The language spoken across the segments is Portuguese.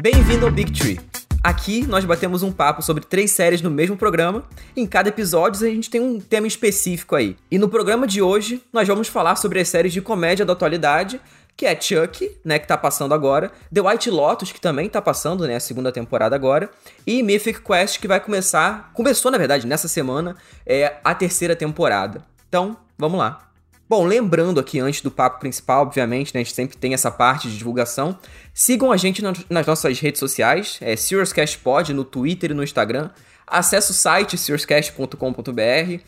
Bem-vindo ao Big Tree. Aqui nós batemos um papo sobre três séries no mesmo programa. Em cada episódio a gente tem um tema específico aí. E no programa de hoje nós vamos falar sobre as séries de comédia da atualidade, que é Chuck, né, que tá passando agora, The White Lotus, que também tá passando, né, a segunda temporada agora, e Mythic Quest, que vai começar, começou na verdade nessa semana, é a terceira temporada. Então, vamos lá. Bom, lembrando aqui antes do papo principal, obviamente, né, a gente sempre tem essa parte de divulgação. Sigam a gente nas nossas redes sociais, é SiriusCastPod no Twitter e no Instagram. Acesse o site seriouscast.com.br.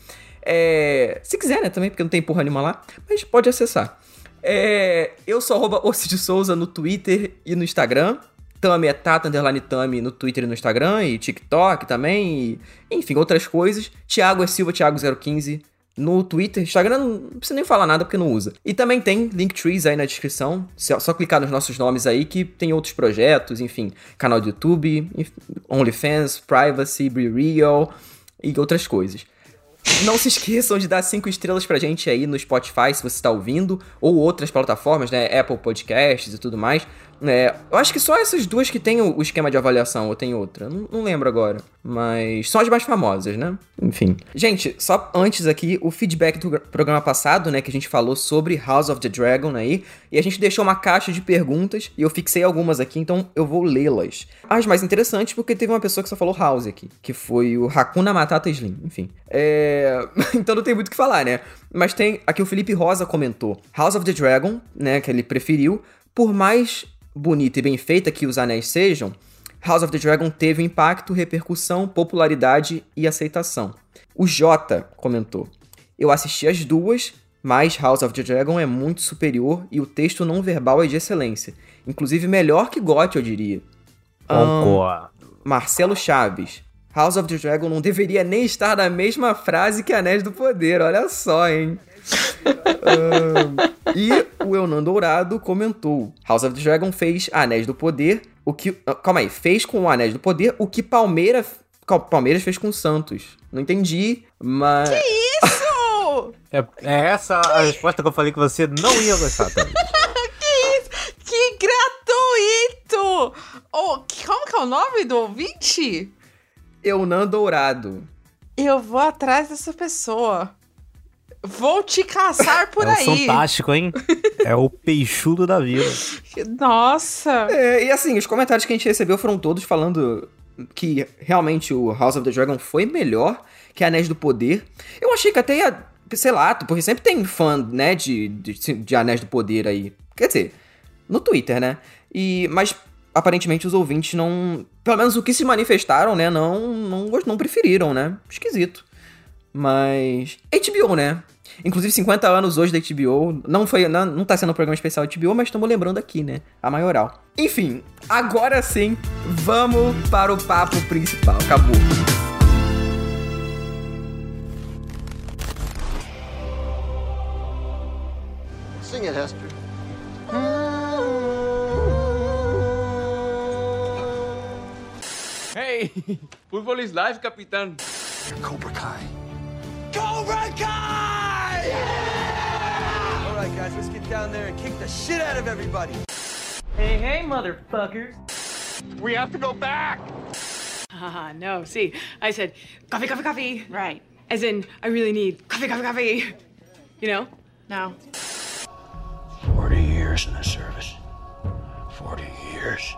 É, se quiser, né, também, porque não tem porra nenhuma lá, mas pode acessar. É, eu sou arroba de Souza no Twitter e no Instagram. Tami é Tata Underline Tami no Twitter e no Instagram, e TikTok também, e, enfim, outras coisas. Thiago é Silva, Thiago015 no Twitter, Instagram não precisa nem falar nada porque não usa. E também tem Linktrees aí na descrição, só, só clicar nos nossos nomes aí que tem outros projetos, enfim, canal do YouTube, OnlyFans, Privacy, Be Real e outras coisas. Não se esqueçam de dar cinco estrelas pra gente aí no Spotify, se você está ouvindo, ou outras plataformas, né? Apple Podcasts e tudo mais. É, eu acho que só essas duas que tem o, esquema de avaliação, ou tem outra. Não, não, lembro agora. Mas são as mais famosas, né? Enfim. Gente, só antes aqui, o feedback do programa passado, né? Que a gente falou sobre House of the Dragon aí. E a gente deixou uma caixa de perguntas e eu fixei algumas aqui, então eu vou lê-las. As mais interessantes, porque teve uma pessoa que só falou House aqui, que foi o Hakuna Matata Slim. Enfim. É... então não tem muito o que falar, né? Mas tem. Aqui o Felipe Rosa comentou House of the Dragon, né? Que ele preferiu. Por mais bonita e bem feita que os anéis sejam, House of the Dragon teve impacto, repercussão, popularidade e aceitação. O Jota comentou: Eu assisti as duas, mas House of the Dragon é muito superior e o texto não verbal é de excelência. Inclusive melhor que GOT, eu diria. Concordo. Um, Marcelo Chaves. House of the Dragon não deveria nem estar na mesma frase que Anéis do Poder, olha só, hein? um, e o Eunan Dourado comentou: House of the Dragon fez Anéis do Poder, o que. Ah, calma aí, fez com o Anéis do Poder o que Palmeiras, Palmeiras fez com o Santos. Não entendi, mas. Que isso? é, é, essa a resposta que eu falei que você não ia gostar também. que isso? Que gratuito! Oh, como que é o nome do ouvinte? Eunan Dourado. Eu vou atrás dessa pessoa. Vou te caçar por é aí. fantástico, hein? é o peixudo da vida. Nossa! É, e assim, os comentários que a gente recebeu foram todos falando que realmente o House of the Dragon foi melhor que Anéis do Poder. Eu achei que até ia, sei lá, porque sempre tem fã, né, de, de, de Anéis do Poder aí. Quer dizer, no Twitter, né? E, mas aparentemente os ouvintes não. Pelo menos o que se manifestaram, né? Não, não, não preferiram, né? Esquisito. Mas. HBO, né? Inclusive, 50 anos hoje da HBO. Não foi. Não, não tá sendo um programa especial HBO, mas estamos lembrando aqui, né? A maioral. Enfim, agora sim, vamos para o papo principal. Acabou. Sing it, Hester. Hey, football is life, capitán. Cobra Kai. Cobra Kai! Yeah! All right, guys, let's get down there and kick the shit out of everybody. Hey, hey, motherfuckers. We have to go back. Ah, uh, no. See, I said coffee, coffee, coffee. Right. As in, I really need coffee, coffee, coffee. You know? No. 40 years in the service. 40 years.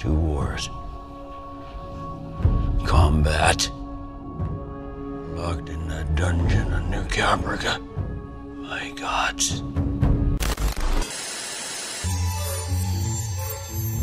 Two wars. Combat. Locked in dungeon of New. My gods.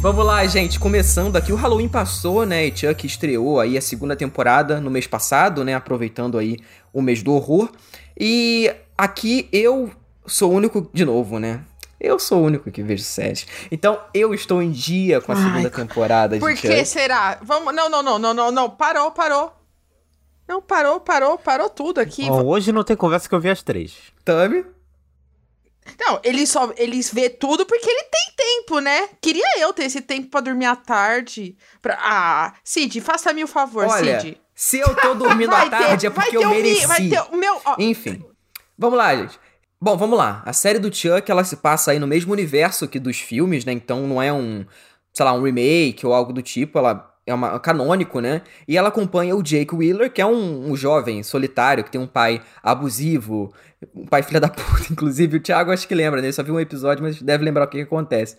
Vamos lá, gente. Começando aqui, o Halloween passou, né? E Chuck estreou aí a segunda temporada no mês passado, né? Aproveitando aí o mês do horror. E aqui eu sou o único, de novo, né? Eu sou o único que vejo séries. Então eu estou em dia com a segunda Ai, temporada de Por que será? Vamos, não, não, não, não, não, não. Parou, parou. Não, parou, parou, parou tudo aqui. Bom, hoje não tem conversa que eu vi as três. Tami? Não, ele só eles vê tudo porque ele tem tempo, né? Queria eu ter esse tempo para dormir à tarde. Pra... Ah, Cid, faça-me o favor, Olha, Cid. Se eu tô dormindo à tarde ter, é porque eu mereci. Vai ter o meu. Enfim. Vamos lá, gente. Bom, vamos lá. A série do Chuck, ela se passa aí no mesmo universo que dos filmes, né? Então não é um, sei lá, um remake ou algo do tipo. Ela é uma canônico, né? E ela acompanha o Jake Wheeler, que é um, um jovem solitário que tem um pai abusivo, um pai filha da puta, inclusive. O Thiago acho que lembra, né? Ele só viu um episódio, mas deve lembrar o que, que acontece.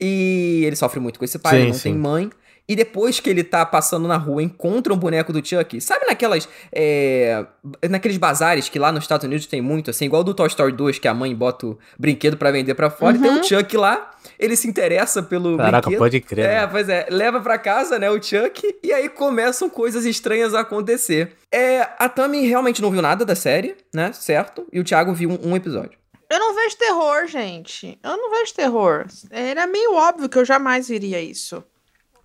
E ele sofre muito com esse pai, Sim, ele não sim. tem mãe. E depois que ele tá passando na rua, encontra um boneco do Chuck. Sabe naquelas. é, naqueles bazares que lá nos Estados Unidos tem muito, assim, igual do Toy Story 2, que a mãe bota o brinquedo pra vender pra fora. E tem um Chuck lá, ele se interessa pelo Caraca, brinquedo. pode crer. É, né? pois é. Leva pra casa, né, o Chuck, e aí começam coisas estranhas a acontecer. É, a Tami realmente não viu nada da série, né, certo? E o Thiago viu um, um episódio. Eu não vejo terror, gente. Eu não vejo terror. Era meio óbvio que eu jamais viria isso.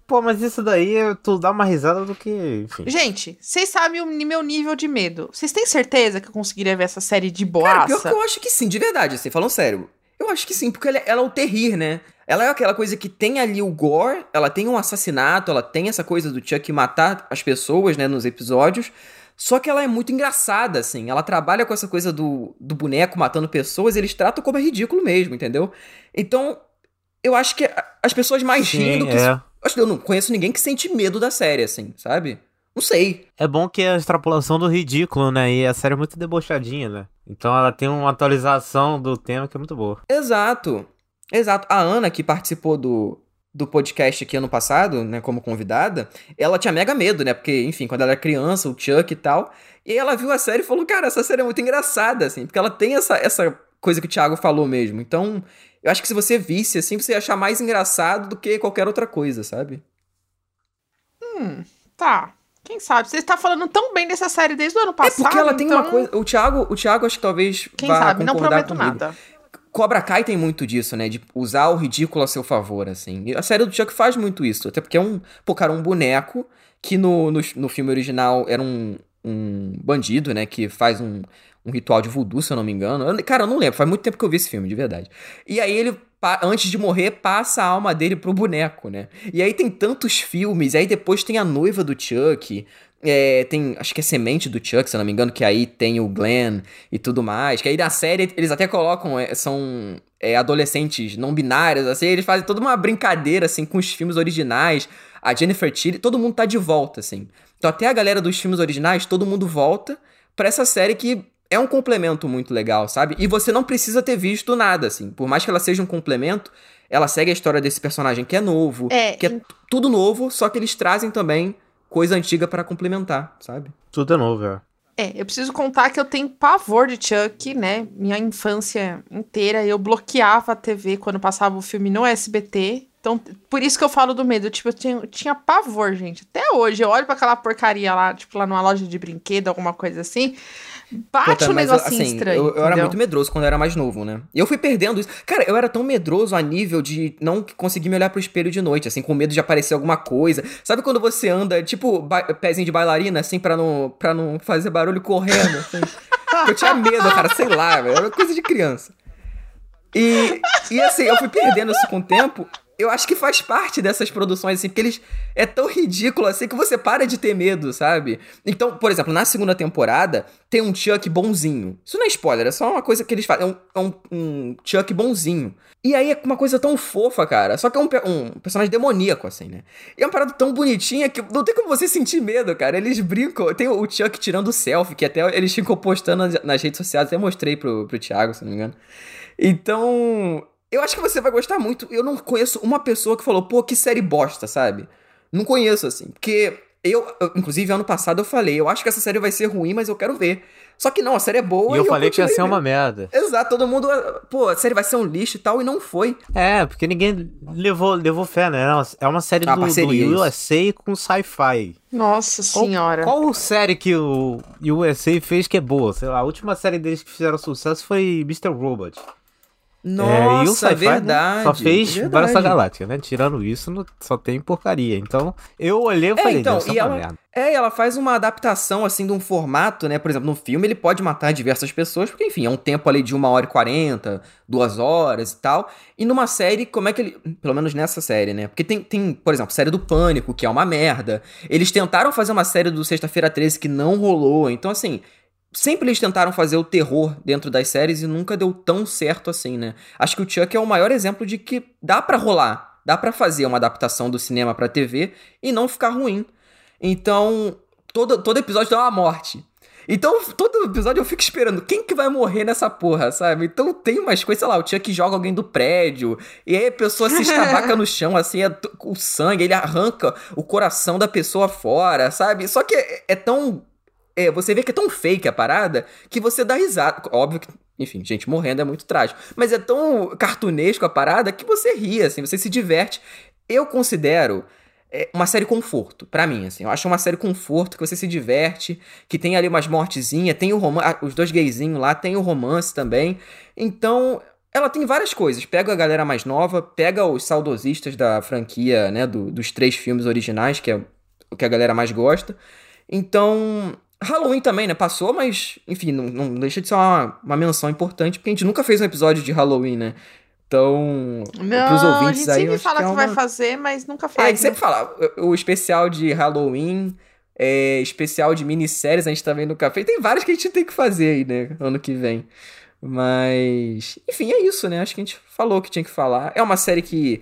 Pô, mas isso daí tu dá uma risada do que. Enfim. Gente, vocês sabem o meu nível de medo. Vocês têm certeza que eu conseguiria ver essa série de Cara, pior boaça? que eu acho que sim, de verdade, assim, falando sério. Eu acho que sim, porque ela, ela é o terrir, né? Ela é aquela coisa que tem ali o gore, ela tem um assassinato, ela tem essa coisa do Chuck matar as pessoas, né, nos episódios. Só que ela é muito engraçada, assim. Ela trabalha com essa coisa do, do boneco matando pessoas, eles tratam como é ridículo mesmo, entendeu? Então, eu acho que as pessoas mais riem do que. é. Acho que eu não conheço ninguém que sente medo da série, assim, sabe? Não sei. É bom que é a extrapolação do ridículo, né? E a série é muito debochadinha, né? Então ela tem uma atualização do tema que é muito boa. Exato. Exato. A Ana, que participou do, do podcast aqui ano passado, né, como convidada, ela tinha mega medo, né? Porque, enfim, quando ela era criança, o Chuck e tal. E ela viu a série e falou, cara, essa série é muito engraçada, assim, porque ela tem essa, essa coisa que o Thiago falou mesmo. Então, eu acho que se você visse, assim, você ia achar mais engraçado do que qualquer outra coisa, sabe? Tá. Quem sabe? Você está falando tão bem dessa série desde o ano É passado. porque ela tem então, uma coisa. O Thiago, o Thiago acho que talvez Quem vá sabe? Não prometo comigo. nada. Cobra Kai tem muito disso, né? De usar o ridículo a seu favor, assim. E a série do Chuck faz muito isso. Até porque é um. Pô, cara, um boneco que no, no, no filme original era um, um bandido, né? Que faz um, um ritual de voodoo, se eu não me engano. Eu- cara, eu não lembro. Faz muito tempo que eu vi esse filme, de verdade. E aí ele. Antes de morrer, passa a alma dele pro boneco, né? E aí tem tantos filmes, aí depois tem a noiva do Chuck, é, tem, acho que é semente do Chuck, se eu não me engano, que aí tem o Glenn e tudo mais. Que aí na série eles até colocam, é, são é, adolescentes não binários, assim, eles fazem toda uma brincadeira, assim, com os filmes originais. A Jennifer Tilly, todo mundo tá de volta, assim. Então até a galera dos filmes originais, todo mundo volta pra essa série que é um complemento muito legal, sabe? E você não precisa ter visto nada, assim. Por mais que ela seja um complemento, ela segue a história desse personagem que é novo, É, que é tudo novo, só que eles trazem também coisa antiga pra complementar, sabe? Tudo é novo, é. É, eu preciso contar que eu tenho pavor de Chuck, né? Minha infância inteira eu bloqueava a TV quando passava o filme no SBT. Então, por isso que eu falo do medo. Tipo, eu tinha, eu tinha pavor, gente. Até hoje, eu olho pra aquela porcaria lá, tipo, lá numa loja de brinquedo, alguma coisa assim. Bate Puta, um negocinho assim, estranho. Eu, eu era muito medroso quando eu era mais novo, né? E eu fui perdendo isso. Cara, eu era tão medroso a nível de não conseguir me olhar pro espelho de noite, assim, com medo de aparecer alguma coisa. Sabe quando você anda, tipo, pezinho de bailarina, assim, pra não, pra não fazer barulho correndo, assim? eu tinha medo, cara, sei lá, velho. Era coisa de criança. E, e assim, eu fui perdendo isso com o tempo. Eu acho que faz parte dessas produções, assim, porque eles. É tão ridículo assim que você para de ter medo, sabe? Então, por exemplo, na segunda temporada, tem um Chuck bonzinho. Isso não é spoiler, é só uma coisa que eles fazem. É um, é um, um Chuck bonzinho. E aí é uma coisa tão fofa, cara. Só que é um, um personagem demoníaco, assim, né? E é uma parada tão bonitinha que não tem como você sentir medo, cara. Eles brincam. Tem o Chuck tirando selfie, que até eles ficam postando nas, nas redes sociais. Até mostrei pro, pro Thiago, se não me engano. Então, eu acho que você vai gostar muito. Eu não conheço uma pessoa que falou, pô, que série bosta, sabe? Não conheço, assim. Porque eu, eu- inclusive, ano passado eu falei, eu acho que essa série vai ser ruim, mas eu quero ver. Só que não, a série é boa E eu falei que ia ser uma merda. Exato, todo mundo, pô, a série vai ser um lixo e tal, e não foi. É, porque ninguém levou, levou fé, né? É uma série Ah, do, do parceria, isso. USA com sci-fi. Nossa Qual- senhora. Qual, série que o USA fez que é boa? Sei lá, a última série deles que fizeram sucesso foi Mr. Robot. É, e o Nossa, né, verdade. Só fez verdade. Battlestar Galáctica, né? Tirando isso, não- só tem porcaria. Então, eu olhei e É, falei, então, deve ser e uma ela, merda. é, ela faz uma adaptação, assim, de um formato, né? Por exemplo, no filme ele pode matar diversas pessoas, porque, enfim, é um tempo ali de uma hora e quarenta, duas horas e tal. E numa série, como é que ele... Pelo menos nessa série, né? Porque tem, tem, por exemplo, série do Pânico, que é uma merda. Eles tentaram fazer uma série do Sexta-feira 13 que não rolou. Então, assim... sempre eles tentaram fazer o terror dentro das séries e nunca deu tão certo assim, né? Acho que o Chuck é o maior exemplo de que dá para rolar, dá para fazer uma adaptação do cinema para TV e não ficar ruim. Então, todo, todo episódio tem uma morte. Então, todo episódio eu fico esperando quem que vai morrer nessa porra, sabe? Então tem umas coisas, sei lá, o Chuck joga alguém do prédio, e aí a pessoa se estabaca no chão, assim, é o sangue, ele arranca o coração da pessoa fora, sabe? Só que é, é tão. É, você vê que é tão fake a parada que você dá risada. Óbvio que enfim, gente morrendo é muito trágico. Mas é tão cartunesco a parada que você ri, assim, você se diverte. Eu considero é uma série conforto, para mim, assim. Eu acho uma série conforto, que você se diverte, que tem ali umas mortezinhas, tem o romance, os dois gayzinhos lá, tem o romance também. Então, ela tem várias coisas. Pega a galera mais nova, pega os saudosistas da franquia, né, do, dos três filmes originais, que é o que a galera mais gosta. Então, Halloween também, né? Passou, mas, enfim, não, não deixa de ser uma, uma menção importante, porque a gente nunca fez um episódio de Halloween, né? Então, não, pros ouvintes a gente aí. sempre acho fala que, é uma... vai fazer, mas nunca É, a faz. gente sempre fala, o o especial de Halloween, é, especial de minisséries, a gente também nunca fez. Tem vários que a gente tem que fazer aí, né? Ano que vem. Mas, enfim, é isso, né? Acho que a gente falou o que tinha que falar. É uma série que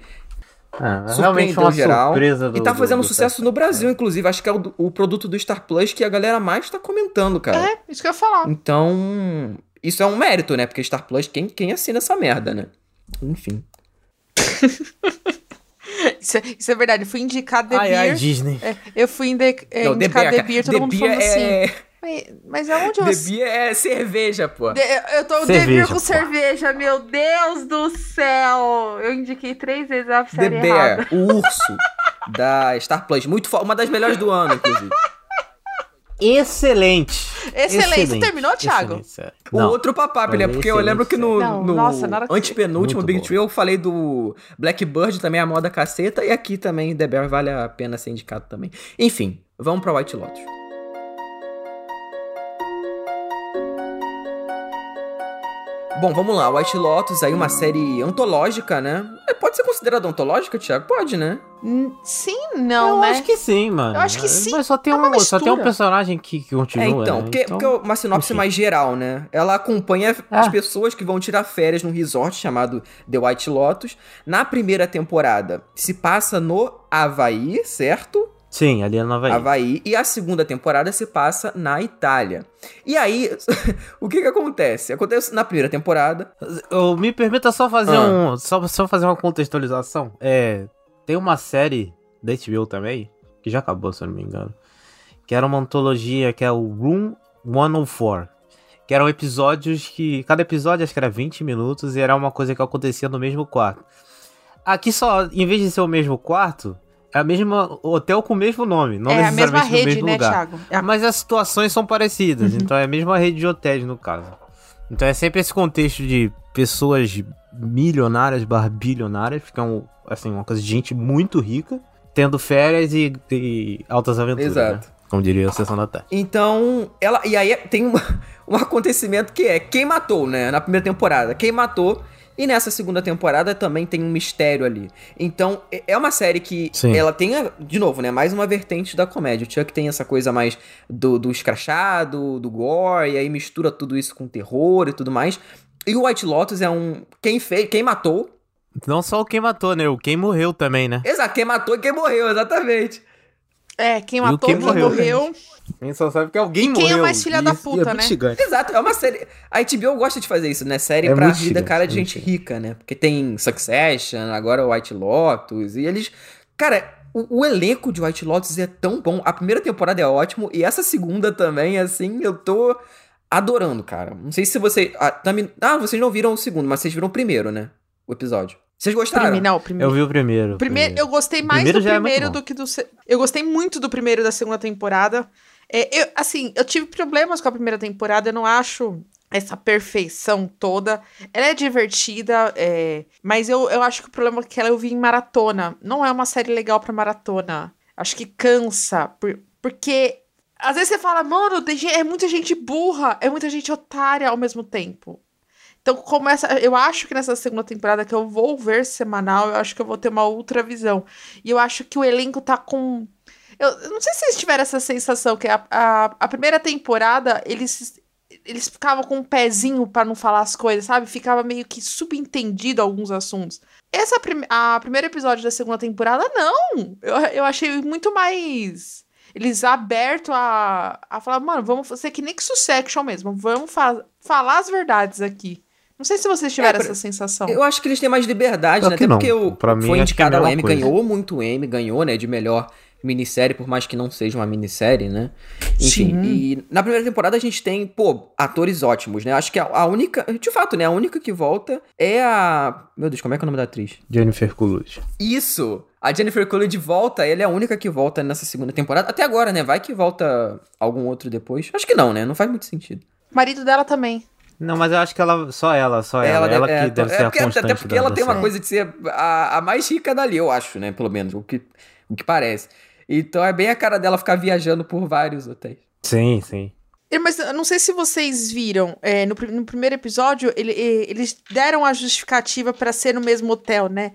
Ah, realmente surpreendeu uma geral. surpresa do, e tá do- fazendo do sucesso no Brasil, inclusive. Acho que é o, o produto do Star Plus que a galera mais tá comentando, cara. É, isso que eu ia falar. Então, isso é um mérito, né? Porque Star Plus, quem, quem assina essa merda, né? Enfim. Isso, é- isso é verdade. Eu fui indicar The Ai, Beer. ai, Disney. É, eu fui inde é, Não, The indicar Beer, The. Beer, todo The mundo Beer falando assim. É... Mas, aonde eu... The Beer é cerveja, pô. De- eu tô The Cerveja, com pô. cerveja, meu Deus do céu! Eu indiquei três vezes a The série errada. Bear, o urso da Star Plus. Muito fo- Uma das melhores do ano, inclusive. Excelente. Excelente. Você terminou, Thiago? Excelente. O Não. outro papapá, né? Porque eu lembro que no, Não, no nossa, na hora que- antepenúltimo Big. Tree eu falei do Blackbird, também a moda caceta, e aqui também The Bear vale a pena ser indicado também. Enfim, vamos pra White Lotus. Bom, vamos lá. White Lotus aí, uma série antológica, né? É, Pode ser considerada antológica, Thiago? Pode, né? Hum, Sim, não, eu né? acho que sim, mano. Eu acho que sim. Mas só tem, É uma um, só tem um personagem que, que continua. É, então, né? porque, porque é uma sinopse enfim. mais geral, né? Ela acompanha as Ah. pessoas que vão tirar férias num resort chamado The White Lotus. Na primeira temporada, se passa no Havaí, certo? Sim, ali é Nova York. Havaí. E a segunda temporada se passa na Itália. E aí, o que que acontece? Acontece na primeira temporada. Eu, me permita só fazer Ah. um. Só, só fazer uma contextualização. É. Tem uma série da HBO também, que já acabou, se eu não me engano. Que era uma antologia que é o Room 104. Que eram episódios que. Cada episódio acho que era 20 minutos e era uma coisa que acontecia no mesmo quarto. Aqui só, em vez de ser o mesmo quarto, é a mesma hotel com o mesmo nome. Não é a mesma necessariamente no rede, mesmo né, lugar. Thiago? É a- Mas as situações são parecidas, Uhum. então é a mesma rede de hotéis no caso. Então é sempre esse contexto de pessoas milionárias barra bilionárias, que é assim, uma coisa de gente muito rica, tendo férias e, e altas aventuras, Exato. né? Como diria a Sessão da Tarde. Então, ela. E aí tem um, um acontecimento que é quem matou, né? Na primeira temporada. Quem matou. E nessa segunda temporada também tem um mistério ali. Então, é- é uma série que Sim. ela tem, a- de novo, né? Mais uma vertente da comédia. O Chuck tem essa coisa mais do, do escrachado, do gore, e aí mistura tudo isso com terror e tudo mais. E o White Lotus é um. Quem fez. Quem matou. Não só o quem matou, né? O quem morreu também, né? Exato, quem matou e quem morreu, exatamente. É, quem matou, quem quem morreu. morreu. A gente só sabe que alguém E quem é morreu. mais filha da Isso- puta, é né? gigante. Exato, é uma série. A HBO gosta de fazer isso, né? Série É pra muito rir da gigante, cara de muito gente rica, né? Porque tem Succession, agora White Lotus, e eles. Cara, o, o elenco de White Lotus é tão bom. A primeira temporada é ótimo, e essa segunda também, assim, eu tô adorando, cara. Não sei se você. Ah, também, ah vocês não viram o segundo, mas vocês viram o primeiro, né? O episódio. Vocês gostaram? Prime, não, primeiro. Eu vi o primeiro. o Primeiro, eu gostei mais primeiro do já é primeiro bom. do que do. Eu gostei muito do primeiro da segunda temporada. É, eu, assim, eu tive problemas com a primeira temporada, eu não acho essa perfeição toda. Ela é divertida, é, mas eu, eu acho que o problema é que ela eu vi em maratona. Não é uma série legal pra maratona. Acho que cansa, por- porque às vezes você fala, mano, é muita gente burra, é muita gente otária ao mesmo tempo. Então, como essa, eu acho que nessa segunda temporada que eu vou ver semanal, eu acho que eu vou ter uma outra visão. E eu acho que o elenco tá com. Eu, eu não sei se vocês tiveram essa sensação, que a, a, a primeira temporada, eles. eles ficavam com um pezinho pra não falar as coisas, sabe? Ficava meio que subentendido alguns assuntos. Essa prim a primeiro episódio da segunda temporada, não! Eu, eu achei muito mais. Eles abertos a, a falar, mano, vamos fazer que nem que Succession mesmo. Vamos fa falar as verdades aqui. Não sei se vocês tiveram É, pra- essa sensação. Eu acho que eles têm mais liberdade, Pior né? que Até não. porque o, Pra mim, foi que é a indicado ao Emmy, coisa. ganhou muito Emmy, ganhou, né? De melhor minissérie, por mais que não seja uma minissérie, né? Enfim, Sim. e na primeira temporada a gente tem, pô, atores ótimos, né? Acho que a, a única, de fato, né? A única que volta é a... Meu Deus, como é que é o nome da atriz? Jennifer Coolidge. Isso! A Jennifer Coolidge volta, ela é a única que volta nessa segunda temporada. Até agora, né? Vai que volta algum outro depois. Acho que não, né? Não faz muito sentido. O marido dela também. Não, mas eu acho que ela, só ela, só ela. Ela, é, que deve ser a porque- constante Até porque da- ela da tem uma série. coisa de ser a, a mais rica dali, eu acho, né? Pelo menos, o que, o que parece. Então é bem a cara dela ficar viajando por vários hotéis. Sim, sim. É, Mas eu não sei se vocês viram, é, no, no primeiro episódio, ele- eles deram a justificativa pra ser no mesmo hotel, né?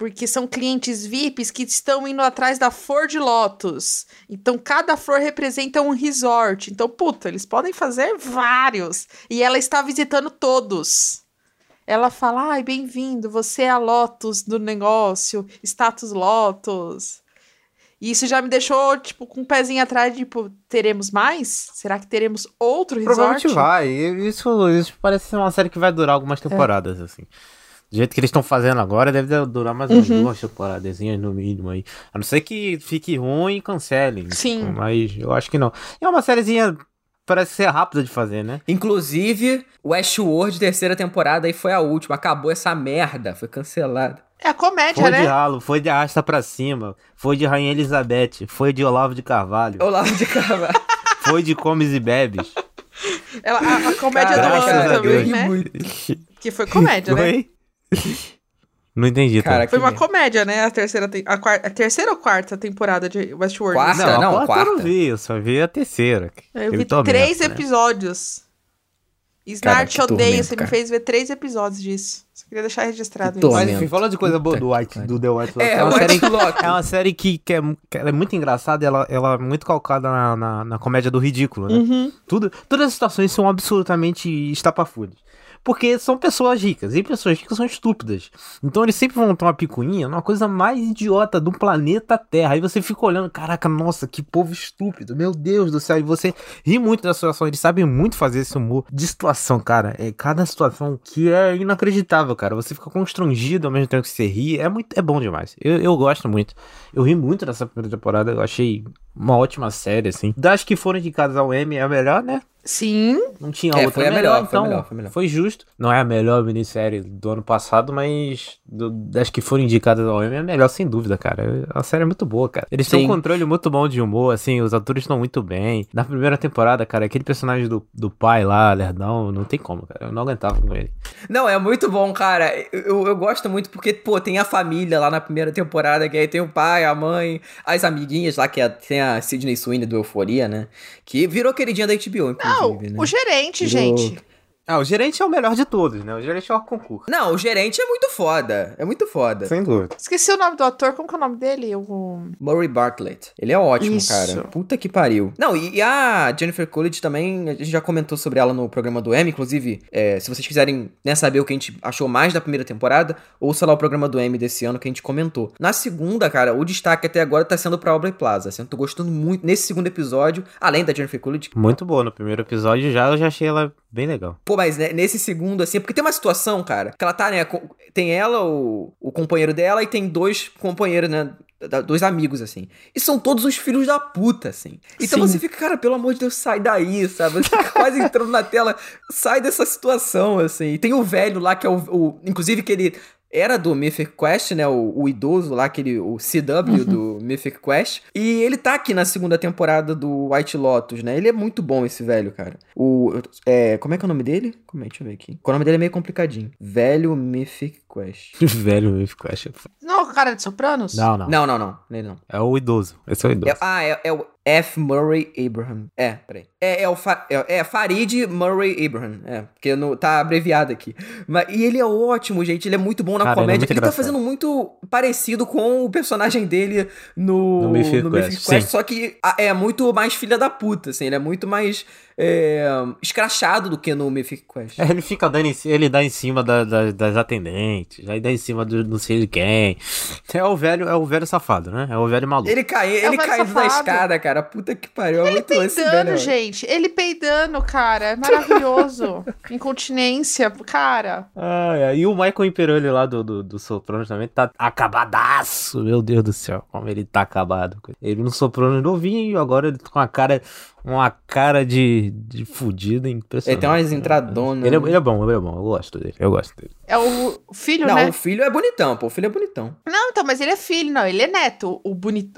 Porque são clientes VIPs que estão indo atrás da Ford Lotus. Então, cada flor representa um resort. Então, puta, eles podem fazer vários. E ela está visitando todos. Ela fala, ai, bem-vindo, você é a Lotus do negócio, status Lotus. E isso já me deixou, tipo, com um pezinho atrás, tipo, teremos mais? Será que teremos outro resort? Provavelmente vai. Isso, isso parece ser uma série que vai durar É. algumas temporadas, assim. Do jeito que eles estão fazendo agora, deve durar mais umas Uhum. duas temporadazinhas no mínimo aí. A não ser que fique ruim e cancelem. Sim. tipo, Mas eu acho que não. É uma sériezinha, parece ser rápida de fazer, né? Inclusive, Westworld, terceira temporada, aí foi a última. Acabou essa merda, foi cancelada. É a comédia, Foi de né? ralo, foi de arrasta pra cima, foi de Rainha Elizabeth, foi de Olavo de Carvalho, Olavo de Carvalho. foi de Comes e Bebes. Ela, a, a comédia do ano também, Deus. né? Muito. Que foi comédia, né? Não entendi, Cara. Foi uma comédia, né? A terceira, te- a, quarta, a terceira ou quarta temporada de Westworld? Quarta? Não, não, a quarta eu não vi, eu só vi a terceira. Eu vi três né? episódios. Snart, que odeio. tormento, Você me cara. fez ver três episódios disso. Só queria deixar registrado Que isso. Mas enfim, falando de coisa boa do, White, do The White Lotus, É, é, uma White série, Lotus. é uma série que, que, é, que ela é muito engraçada, ela, ela é muito calcada na, na, na comédia do ridículo, né? Uhum. Tudo, todas as situações são absolutamente estapafúrdias. Porque são pessoas ricas, e pessoas ricas são estúpidas. Então eles sempre vão ter uma picuinha numa coisa mais idiota do planeta Terra. Aí você fica olhando, caraca, nossa, que povo estúpido, meu Deus do céu. E você ri muito da situação, eles sabem muito fazer esse humor de situação, cara. É cada situação que é inacreditável, cara. Você fica constrangido ao mesmo tempo que você ri. É, muito, é bom demais. Eu, eu gosto muito. Eu ri muito dessa primeira temporada, eu achei uma ótima série, assim. Das que foram indicadas ao Emmy, é a melhor, né? Sim. Não tinha É, outra foi a melhor, melhor, foi a então melhor, foi a melhor. foi justo. Não é a melhor minissérie do ano passado, mas do- das que foram indicadas ao Emmy é a melhor, sem dúvida, cara. A série é muito boa, cara. Eles têm Sim. um controle muito bom de humor, assim, os atores estão muito bem. Na primeira temporada, cara, aquele personagem do, do pai lá, Lerdão, não tem como, cara. Eu não aguentava com ele. Não, é muito bom, cara. Eu, eu, eu gosto muito porque, pô, tem a família lá na primeira temporada, que aí tem o pai, a mãe, as amiguinhas lá, que é- tem a Sidney Sweeney do Euforia, né? Que virou queridinha da HBO, Não, inclusive, né? o gerente, Virou- gente. Ah, o gerente é o melhor de todos, né? O gerente é o concurso. Não, o gerente é muito foda. É muito foda. Sem dúvida. Esqueci o nome do ator. Como que é o nome dele? O... Murray Bartlett. Ele é ótimo, Isso. cara. Puta que pariu. Não, e, e a Jennifer Coolidge também, a gente já comentou sobre ela no programa do Emmy. Inclusive, é, se vocês quiserem né, saber o que a gente achou mais da primeira temporada, ouça lá o programa do Emmy desse ano que a gente comentou. Na segunda, cara, o destaque até agora tá sendo pra Aubrey Plaza. Assim, eu tô gostando muito nesse segundo episódio, além da Jennifer Coolidge. Muito boa. No primeiro episódio já eu já achei ela bem legal. Pô, mas né, nesse segundo, assim, porque tem uma situação, cara, que ela tá, né, tem ela, o, o companheiro dela, e tem dois companheiros, né, dois amigos, assim. E são todos os filhos da puta, assim. Então Sim. você fica, cara, pelo amor de Deus, sai daí, sabe? Você fica quase entrando na tela, sai dessa situação, assim. E tem o velho lá, que é o, o- inclusive, que ele... Era do Mythic Quest, né? O, o idoso lá, aquele, o CW do Mythic Quest. E ele tá aqui na segunda temporada do White Lotus, né? Ele é muito bom, esse velho, cara. O. É, como é que é o nome dele? Como é? Deixa eu ver aqui. O nome dele é meio complicadinho. Velho Mythic Quest. Velho, me ficou achando. Não, o cara de Sopranos? Não, não, Não, não, não. Ele não. É o idoso. Esse é o idoso. É- ah, é, é o F. Murray Abraham. É, peraí. É, é o Fa- é, é Farid Murray Abraham. É, porque no, tá abreviado aqui. Mas, e ele é ótimo, gente. Ele é muito bom na Cara, ele é comédia. muito Ele, tá fazendo muito parecido com o personagem dele no, No Mythic no Quest, Quest. sim. Só que a- é muito mais filha da puta, assim. Ele é muito mais é, escrachado do que no Mythic Quest. É, Ele fica dando em, ele dá em cima da- da- das atendentes, aí dá em cima do não sei de quem. É o velho, é o velho safado, né? É o velho maluco. Ele, cai, É ele caindo da escada, cara. Puta que pariu. É Ele muito peidando, velho. gente. Ele peidando, cara. É maravilhoso. Incontinência, cara. Ah, é. E o Michael Imperoli lá do, do, do Sopranos também tá acabadaço. Meu Deus do céu, como ele tá acabado. Ele no Sopranos novinho, agora ele tá com uma cara, uma cara de, de fudido impressionante. Ele tem umas entradonas. Ele é, ele é bom, ele é bom. Eu gosto dele. Eu gosto dele. É o filho, Não, né? o filho é bonitão, pô. O filho é bonitão. Não, então, mas ele é filho, não. Ele é neto. O, boni...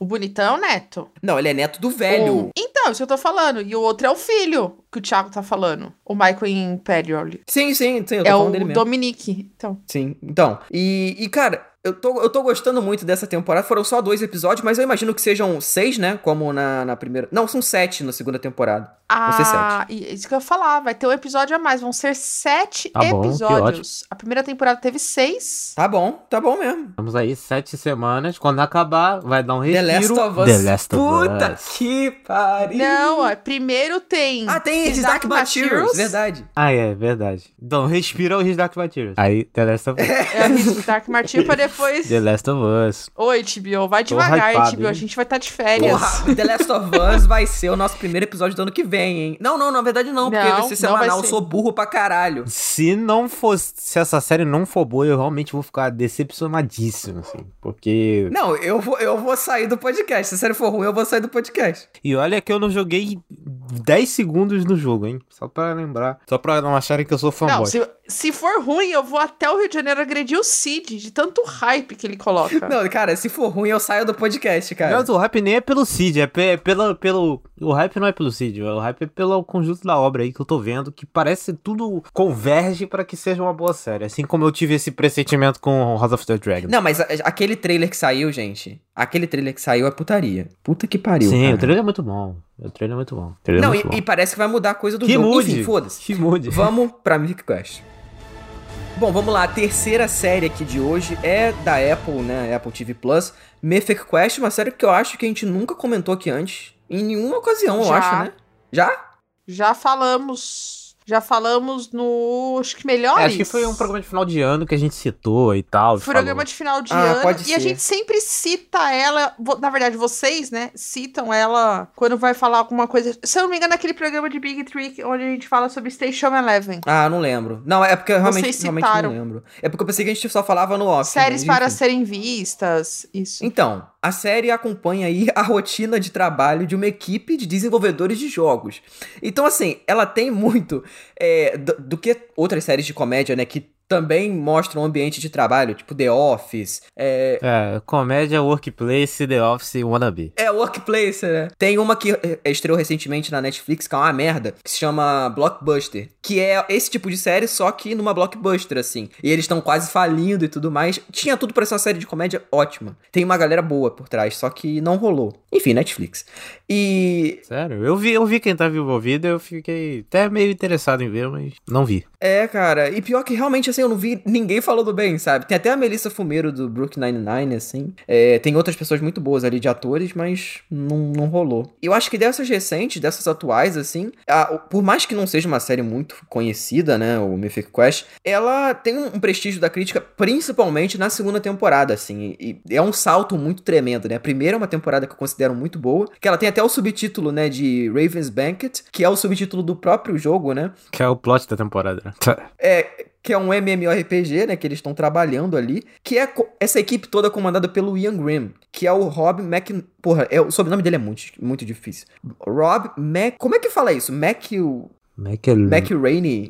o, bonitão é o neto. Não, ele é neto do velho. O- Então, isso que eu tô falando. E o outro é o filho que o Thiago tá falando. O Michael Imperioli. Sim, sim, sim. Eu tô É falando o dele mesmo. Dominique. Então. Sim, então. E, e, cara, eu tô, eu tô gostando muito dessa temporada. Foram só dois episódios, mas eu imagino que sejam seis, né? Como na, na primeira. Não, são sete na segunda temporada. Vão ser Ah, e- isso que eu ia falar. Vai ter um episódio a mais. Vão ser sete Tá bom, episódios. A primeira temporada teve seis. Tá bom, tá bom mesmo. Vamos aí, sete semanas. Quando acabar, vai dar um The respiro. Last of Us. The Last of Puta Us. que pariu. Não, ó, primeiro tem. Ah, tem Dark Materials, verdade. Ah, é, verdade. Então, respira o Dark Materials. Aí, The Last of Us. É o Dark Materials pra depois. The Last of Us. Oi, HBO, vai devagar, hypado, hein? A gente vai estar de férias. Porra, The Last of Us vai ser o nosso primeiro episódio do ano que vem, hein? Não, não, na verdade não, porque Não, vai ser não vai semanal. Eu ser. sou burro pra caralho. Se não fosse, se essa série não for boa, eu realmente vou ficar decepcionadíssimo, assim. Porque. Não, eu vou, eu vou sair do podcast. Se a série for ruim, eu vou sair do podcast. E olha que eu não joguei 10 segundos no jogo, hein? Só pra lembrar. Só pra não acharem que eu sou fanboy. Não, se, se for ruim, eu vou até o Rio de Janeiro agredir o Cid, de tanto hype que ele coloca. Não, cara, se for ruim, eu saio do podcast, cara. Mas o hype nem é pelo Cid, é pe- pelo, pelo. O hype não é pelo Cid, o hype é pelo conjunto da obra aí que eu tô vendo, que parece tudo converge pra que seja uma boa série. Assim como eu tive esse pressentimento com House of the Dragon. Não, mas aquele trailer que saiu, gente. Aquele trailer que saiu é putaria. Puta que pariu. Sim, cara. o trailer é muito bom. O trailer é muito bom. É Não, muito e, bom. e parece que vai mudar a coisa do Que jogo. mude. Enfim, foda-se. Que mude. Vamos pra Mythic Quest. Bom, vamos lá. A terceira série aqui de hoje é da Apple, né? Apple TV Plus. Mythic Quest, uma série que eu acho que a gente nunca comentou aqui antes. Em nenhuma ocasião, eu Já. acho, né? Já? Já falamos. Já falamos no. Acho que melhores. É, acho que foi um programa de final de ano que a gente citou e tal. Programa falou. de final de Ah, ano. pode E a ser. gente sempre cita ela. Na verdade, vocês, né? Citam ela quando vai falar alguma coisa. Se eu não me engano, naquele programa de Big Trick onde a gente fala sobre Station Eleven. Ah, não lembro. Não, é porque eu realmente, realmente não lembro. É porque eu pensei que a gente só falava no off. Séries mas para serem vistas. Isso. Então, a série acompanha aí a rotina de trabalho de uma equipe de desenvolvedores de jogos. Então, assim, ela tem muito é, do, do que outras séries de comédia, né? Que também mostram um ambiente de trabalho, tipo The Office, é, É, comédia, workplace, The Office, wannabe. é Workplace, né? Tem uma que é, estreou recentemente na Netflix, que é uma merda, que se chama Blockbuster. Que é esse tipo de série, só que numa blockbuster, assim. E eles estão quase falindo e tudo mais. Tinha tudo pra ser uma série de comédia ótima. Tem uma galera boa por trás, só que não rolou. Enfim, Netflix. E. Sério, eu vi, eu vi quem tava envolvido, eu fiquei até meio interessado em ver, mas não vi. É, cara. E pior que realmente, assim, eu não vi ninguém falando bem, sabe? Tem até a Melissa Fumeiro do Brook 99, assim. É, tem outras pessoas muito boas ali de atores, mas não, não rolou. Eu acho que dessas recentes, dessas atuais, assim, a- por mais que não seja uma série muito conhecida, né? O Mythic Quest, ela tem um, um prestígio da crítica, principalmente na segunda temporada, assim. E, e é um salto muito tremendo, né? A primeira é uma temporada que eu considero muito boa, que ela tem até o subtítulo, né? De Raven's Banquet, que é o subtítulo do próprio jogo, né? Que é o plot da temporada. né? É, que é um MMORPG, né, que eles estão trabalhando ali, que é essa equipe toda comandada pelo Ian Grimm, que é o Rob Mac... Porra, é, o sobrenome dele é muito, muito difícil. Rob Mac... Como é que fala isso? Mac... Mac...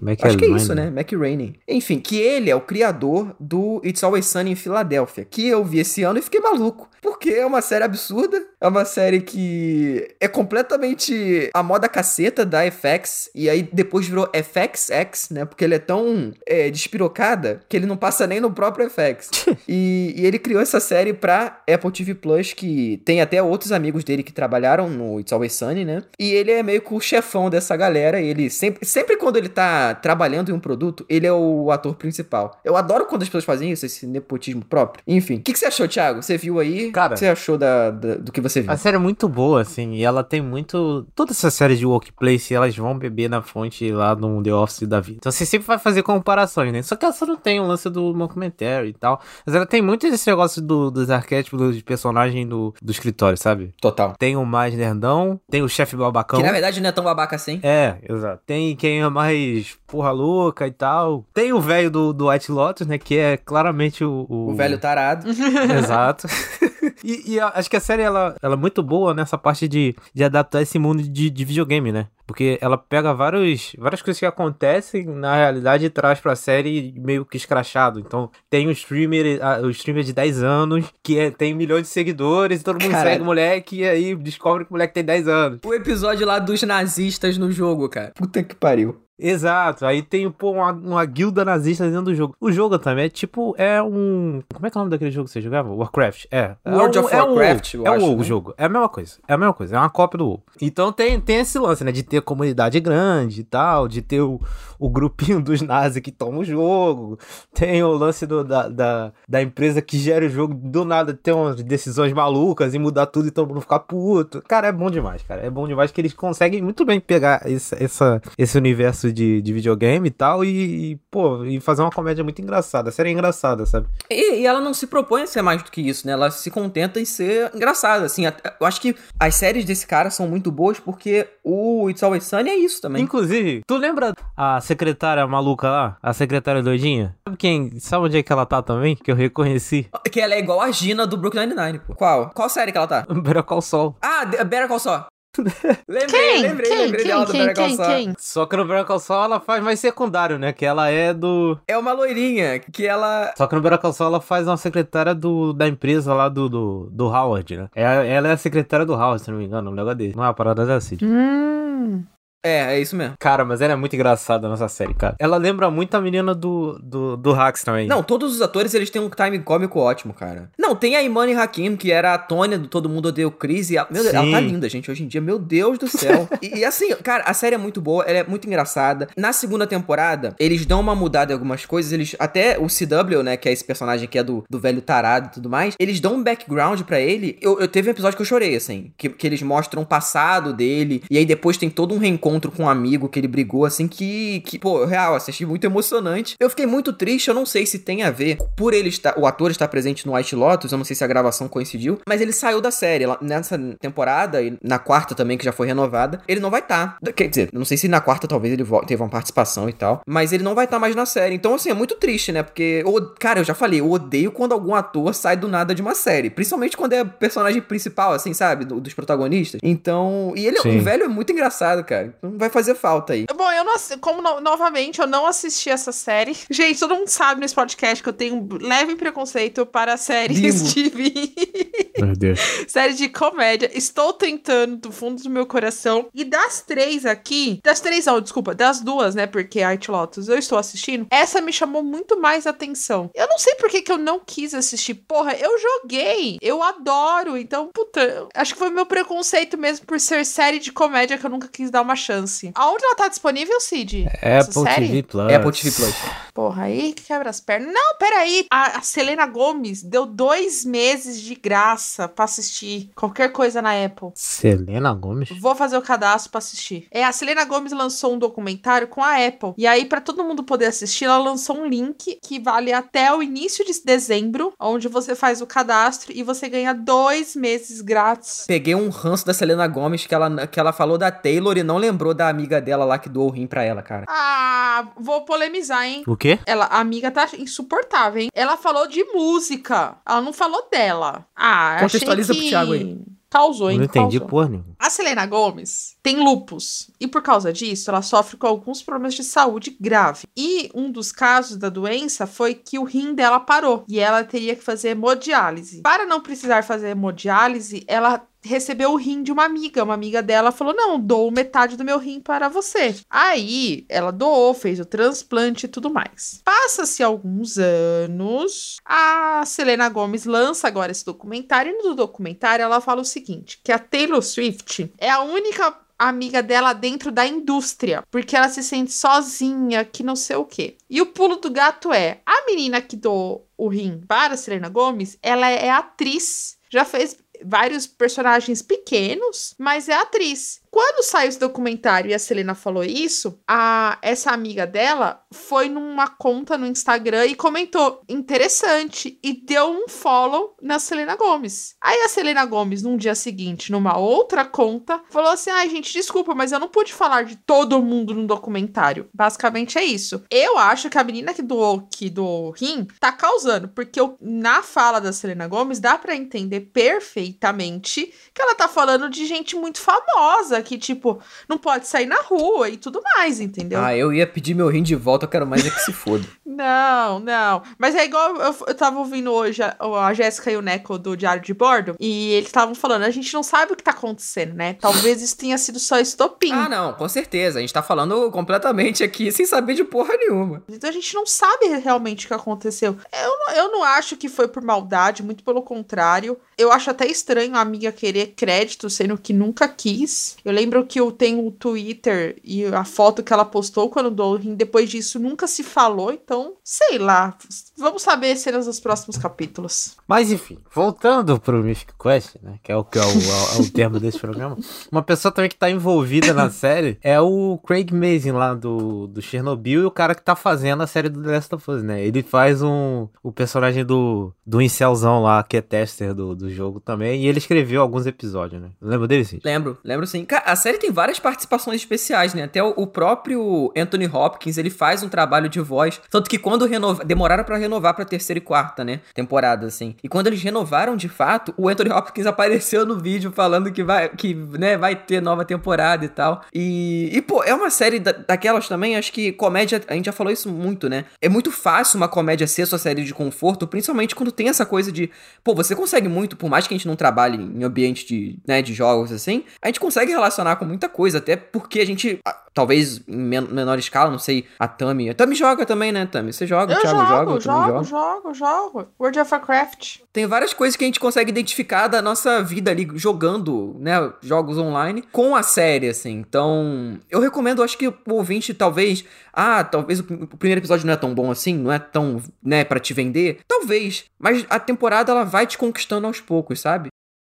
Mac Acho que é isso, né? Mac Rainey. Enfim, que ele é o criador do It's Always Sunny em Filadélfia, que eu vi esse ano e fiquei maluco. Porque é uma série absurda, é uma série que é completamente a moda caceta da FX, e aí depois virou FXX, né? Porque ele é tão é, despirocada que ele não passa nem no próprio FX. e, e ele criou essa série pra Apple TV Plus, que tem até outros amigos dele que trabalharam no It's Always Sunny, né? E ele é meio que o chefão dessa galera, ele sempre, sempre quando ele tá trabalhando em um produto, ele é o ator principal. Eu adoro quando as pessoas fazem isso, esse nepotismo próprio. Enfim, o que, que você achou, Thiago? Você viu aí? Cara- o que você achou da, da- do que você viu? A série é muito boa, assim, e ela tem muito. Todas essas séries de workplace, elas vão beber na fonte lá no The Office da vida. Então você sempre vai fazer comparações, né? Só que ela só não tem o lance do documentário e tal. Mas ela tem muito esse negócio do- dos arquétipos dos personagens do, do escritório, sabe? Total. Tem o mais nerdão, tem o chefe babacão. Que na verdade não é tão babaca assim. É, exato. Tem quem é mais porra louca e tal. Tem o velho do, do White Lotus, né? Que é claramente o. O velho tarado. Exato. e, e acho que a série ela, ela é muito boa nessa parte de, de adaptar esse mundo de, de videogame, né? Porque ela pega vários, várias coisas que acontecem na realidade e traz pra série meio que escrachado. Então, tem um streamer, o streamer de 10 anos, que é- tem milhões de seguidores, e todo mundo Caralho. segue o moleque, e aí descobre que o moleque tem 10 anos. O episódio lá dos nazistas no jogo, cara. Puta que pariu. Exato, aí tem pô, uma, uma guilda nazista dentro do jogo. O jogo também é tipo, é um. Como é que é o nome daquele jogo que você jogava? Warcraft. É. World é um, of é um Warcraft, WoW. É o WoW né? o jogo. É a mesma coisa. É a mesma coisa. É uma cópia do WoW. Então tem, tem esse lance, né? De ter comunidade grande e tal, de ter o, o grupinho dos nazis que toma o jogo. Tem o lance do, da, da, da empresa que gera o jogo, do nada ter umas decisões malucas e mudar tudo e todo mundo ficar puto. Cara, é bom demais, cara. É bom demais que eles conseguem muito bem pegar esse, essa, esse universo de, de videogame e tal e, e, pô, e fazer uma comédia muito engraçada. A série é engraçada, sabe? E, e ela não se propõe a ser mais do que isso, né? Ela se contenta em ser engraçada, assim. Eu acho que as séries desse cara são muito boas porque o It's Always Sunny é isso também. Inclusive, tu lembra a secretária maluca lá? A secretária doidinha? Sabe quem? Sabe onde é que ela tá também? Que eu reconheci? Que ela é igual a Gina do Brooklyn Nine-Nine, pô. Qual? Qual série que ela tá? Better Call Saul. Ah, Better Call Saul. lembrei, Quem? lembrei, Quem? lembrei Quem? dela do Quem? Better Call? Saul. Só que no Better Call Saul ela faz mais secundário, né? Que ela é do... É uma loirinha que ela... Só que no Better Call Saul ela faz uma secretária do, da empresa lá do, do, do Howard, né? É- Ela é a secretária do Howard, se não me engano, um negócio desse. Não é uma parada dessa, Hum. É, é isso mesmo. Cara, mas ela é muito engraçada nessa série, cara. Ela lembra muito a menina do, do, do Hax também. Não, todos os atores, eles têm um time cômico ótimo, cara. Não, tem a Imani Hakim, que era a Tônia do Todo Mundo Odeia o Chris, e ela, meu Deus, ela tá linda, gente, hoje em dia, meu Deus do céu. e, e assim, cara, a série é muito boa, ela é muito engraçada. Na segunda temporada, eles dão uma mudada em algumas coisas, eles, até o CW, né, que é esse personagem que é do, do velho tarado e tudo mais, eles dão um background pra ele. Eu, eu teve um episódio que eu chorei, assim, que, que eles mostram o passado dele, e aí depois tem todo um reencontro com um amigo que ele brigou, assim, que, que pô, real, assisti muito emocionante. Eu fiquei muito triste, eu não sei se tem a ver por ele estar, o ator estar presente no White Lotus, eu não sei se a gravação coincidiu, mas ele saiu da série. Nessa temporada, e na quarta também, que já foi renovada, ele não vai estar. Quer dizer, não sei se na quarta talvez ele teve uma participação e tal, mas ele não vai estar mais na série. Então, assim, é muito triste, né? Porque, eu- cara, eu já falei, eu odeio quando algum ator sai do nada de uma série, principalmente quando é personagem principal, assim, sabe? Do- dos protagonistas. Então, e ele, Sim. o velho é muito engraçado, cara. Então vai fazer falta aí. Bom, eu não como no- novamente eu não assisti essa série. Gente, todo mundo sabe nesse podcast que eu tenho um leve preconceito para séries Bimo. de Meu Deus. série de comédia. Estou tentando do fundo do meu coração. E das três aqui, das três não, desculpa, das duas, né? Porque White Lotus eu estou assistindo. Essa me chamou muito mais atenção. Eu não sei por que, que eu não quis assistir. Porra, eu joguei. Eu adoro. Então, puta, acho que foi meu preconceito mesmo por ser série de comédia que eu nunca quis dar uma chance. Aonde ela tá disponível, Cid? Essa Apple série? TV Plus. É Apple TV Plus. Porra, aí que quebra as pernas. Não, peraí. A, a Selena Gomes deu dois meses de graça pra assistir qualquer coisa na Apple. Selena Gomes? Vou fazer o cadastro pra assistir. É, a Selena Gomes lançou um documentário com a Apple. E aí, pra todo mundo poder assistir, ela lançou um link que vale até o início de dezembro, onde você faz o cadastro e você ganha dois meses grátis. Peguei um ranço da Selena Gomes que ela, que ela falou da Taylor e não lembrou da amiga dela lá que doou o rim pra ela, cara. Ah, vou polemizar, hein? O quê? Ela, a amiga tá insuportável, hein? Ela falou de música. Ela não falou dela. Ah, Contextualiza achei pro que... Thiago aí. Causou, hein? Não entendi Causou. porra nenhuma. A Selena Gomes tem lupus e por causa disso ela sofre com alguns problemas de saúde grave. E um dos casos da doença foi que o rim dela parou e ela teria que fazer hemodiálise. Para não precisar fazer hemodiálise, ela recebeu o rim de uma amiga. Uma amiga dela falou: Não, dou metade do meu rim para você. Aí ela doou, fez o transplante e tudo mais. Passa-se alguns anos, a Selena Gomes lança agora esse documentário. E no documentário ela fala o seguinte: que a Taylor Swift é a única amiga dela dentro da indústria, porque ela se sente sozinha, que não sei o quê. E o pulo do gato é: a menina que doou o rim para a Selena Gomes, ela é atriz, já fez vários personagens pequenos, mas é atriz. Quando saiu esse documentário e a Selena falou isso, a essa amiga dela foi numa conta no Instagram e comentou interessante e deu um follow na Selena Gomes. Aí a Selena Gomes, num dia seguinte, numa outra conta, falou assim: "Ai, gente, desculpa, mas eu não pude falar de todo mundo no documentário". Basicamente é isso. Eu acho que a menina que doou que rim tá causando, porque eu, na fala da Selena Gomes dá para entender perfeitamente que ela tá falando de gente muito famosa que, tipo, não pode sair na rua e tudo mais, entendeu? Ah, eu ia pedir meu rim de volta, eu quero mais é que se foda. Não, não. Mas é igual eu, eu tava ouvindo hoje a, a Jéssica e o Neco do Diário de Bordo, e eles estavam falando, a gente não sabe o que tá acontecendo, né? Talvez isso tenha sido só estopim. Ah, não, com certeza. A gente tá falando completamente aqui sem saber de porra nenhuma. Então a gente não sabe realmente o que aconteceu. Eu, não- eu não acho que foi por maldade, muito pelo contrário. Eu acho até estranho a amiga querer crédito, sendo que nunca quis. Eu lembro que eu tenho o Twitter e a foto que ela postou quando do rim, depois disso nunca se falou, então, sei lá. Vamos saber cenas dos próximos capítulos. Mas enfim, voltando pro Mythic Quest, né? Que é o que é o, é o- é o termo desse programa. Uma pessoa também que tá envolvida na série é o Craig Mazin lá do, do Chernobyl e o cara que tá fazendo a série do The Last of Us, né? Ele faz um o personagem do, do Incelzão lá, que é tester do, do jogo também, e ele escreveu alguns episódios, né? Lembra dele, sim? Lembro, lembro sim. Cara, a série tem várias participações especiais, né? Até o, o próprio Anthony Hopkins, ele faz um trabalho de voz. Tanto que quando renova, demoraram pra renovar pra terceira e quarta, né? Temporada, assim. E quando eles renovaram de fato, o Anthony Hopkins apareceu no vídeo falando que vai, que, né, vai ter nova temporada e tal. E, e pô, é uma série da- daquelas também, acho que comédia, a gente já falou isso muito, né? É muito fácil uma comédia ser sua série de conforto, principalmente quando tem essa coisa de, pô, você consegue muito, por mais que a gente não trabalhe em ambiente de, né, de jogos assim, a gente consegue relacionar com muita coisa, até porque a gente, talvez em men- menor escala, não sei, a Tami. A Tami joga também, né, Tami? Você joga, Eu o Thiago jogo, joga, jogo, jogo. jogo, jogo. World of Warcraft. Tem várias coisas que a gente consegue identificar da nossa vida ali jogando, né, jogos online com a série, assim. Então, eu recomendo, acho que o ouvinte talvez, ah, talvez o, o primeiro episódio não é tão bom assim, não é tão, né, pra te vender. Talvez, mas a temporada ela vai te conquistando aos poucos, sabe?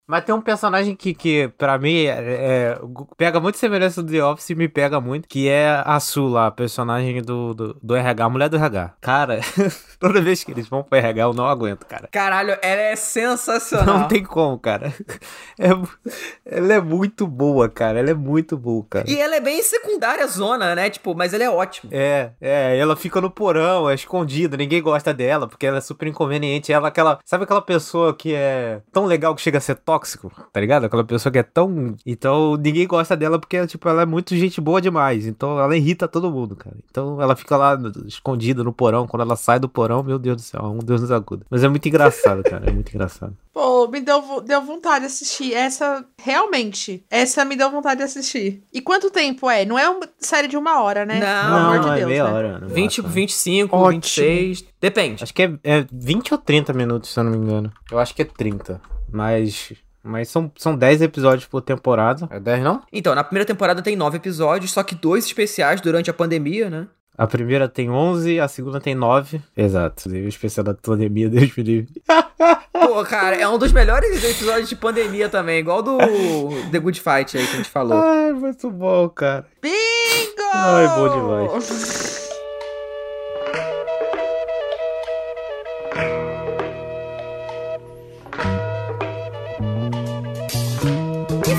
Mas tem um personagem que, que pra mim, é, é- pega muito semelhança do The Office e me pega muito, que é a Su lá, a personagem do, do, do RH, a mulher do RH. Cara, toda vez que eles vão pro RH, eu não aguento, cara. Caralho, ela é sensacional. Não tem como, cara. É ela é muito boa, cara. Ela é muito boa, cara. E ela é bem secundária zona, né? Tipo, mas ela é ótima. É, é, ela fica no porão, é escondida, ninguém gosta dela, porque ela é super inconveniente. Ela é aquela. Sabe aquela pessoa que é tão legal que chega a ser tóxico, tá ligado? Aquela pessoa que é tão. Então ninguém gosta dela porque, tipo, ela é muito gente boa demais. Então ela irrita todo mundo, cara. Então ela fica lá escondida no porão. Quando ela sai do porão, meu Deus do céu, um Deus nos acuda. Mas é muito engraçado, cara. É muito engraçado. Pô, me deu, deu vontade de assistir. Essa, realmente, essa me deu vontade de assistir. E quanto tempo é? Não é uma série de uma hora, né? Não, Pelo amor de é Deus, meia né? hora. no 20, máximo. 25, Ótimo. 26. Depende. Acho que é, é 20 ou 30 minutos, se eu não me engano. Eu acho que é 30. Mas. Mas são, são 10 episódios por temporada. É 10, não? Então, na primeira temporada tem nove episódios, só que dois especiais durante a pandemia, né? A primeira tem 11, a segunda tem 9. Exato. O especial da pandemia, Deus me livre. Pô, cara, é um dos melhores episódios de pandemia também, igual do The Good Fight aí que a gente falou. Ai, muito bom, cara. Bingo! Ai, bom demais.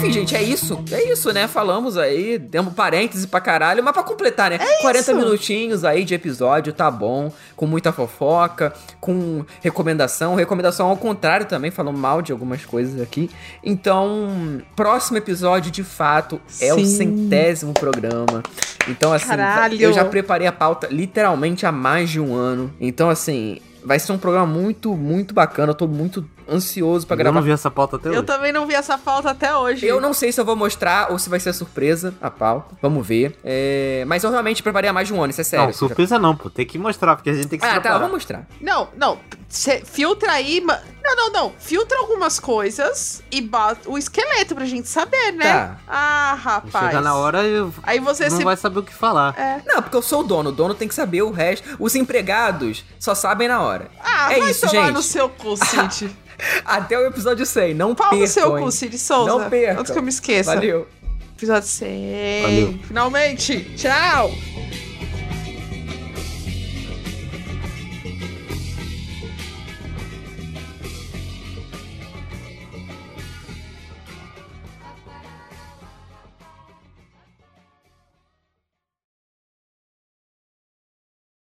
Enfim, gente, é isso. É isso, né? Falamos aí, demos parênteses pra caralho, mas pra completar, né? 40 isso. minutinhos aí de episódio, tá bom. Com muita fofoca, com recomendação. Recomendação ao contrário também, falando mal de algumas coisas aqui. Então, próximo episódio, de fato, é o Sim. centésimo programa. Então, assim, Caralho. eu já preparei a pauta literalmente há mais de um ano. Então, assim, vai ser um programa muito, muito bacana. Eu tô muito ansioso pra Eu gravar. não vi essa pauta até Eu hoje. também não vi essa pauta até hoje. Eu não sei se eu vou mostrar ou se vai ser surpresa a pauta. Vamos ver. É, Mas eu realmente preparei há mais de um ano, isso é sério. Não, surpresa não, pô. Tem que mostrar, porque a gente tem que se Ah, tá, preparar. vamos mostrar. Não, não. Cê filtra aí. ma- Não, não, não. Filtra algumas coisas e bota o esqueleto pra gente saber, né? Tá. Ah, rapaz. Chega na hora e Aí você não se. vai saber o que falar. É. Não, porque eu sou o dono. O dono tem que saber o resto. Os empregados só sabem na hora. Ah, é vai isso, tomar gente. no seu cu. Até o episódio 100. Não Pau percam, no seu hein? cu, Cid Souza. Não percam. Antes que eu me esqueça. Valeu. Episódio 100. Valeu. Finalmente. Tchau.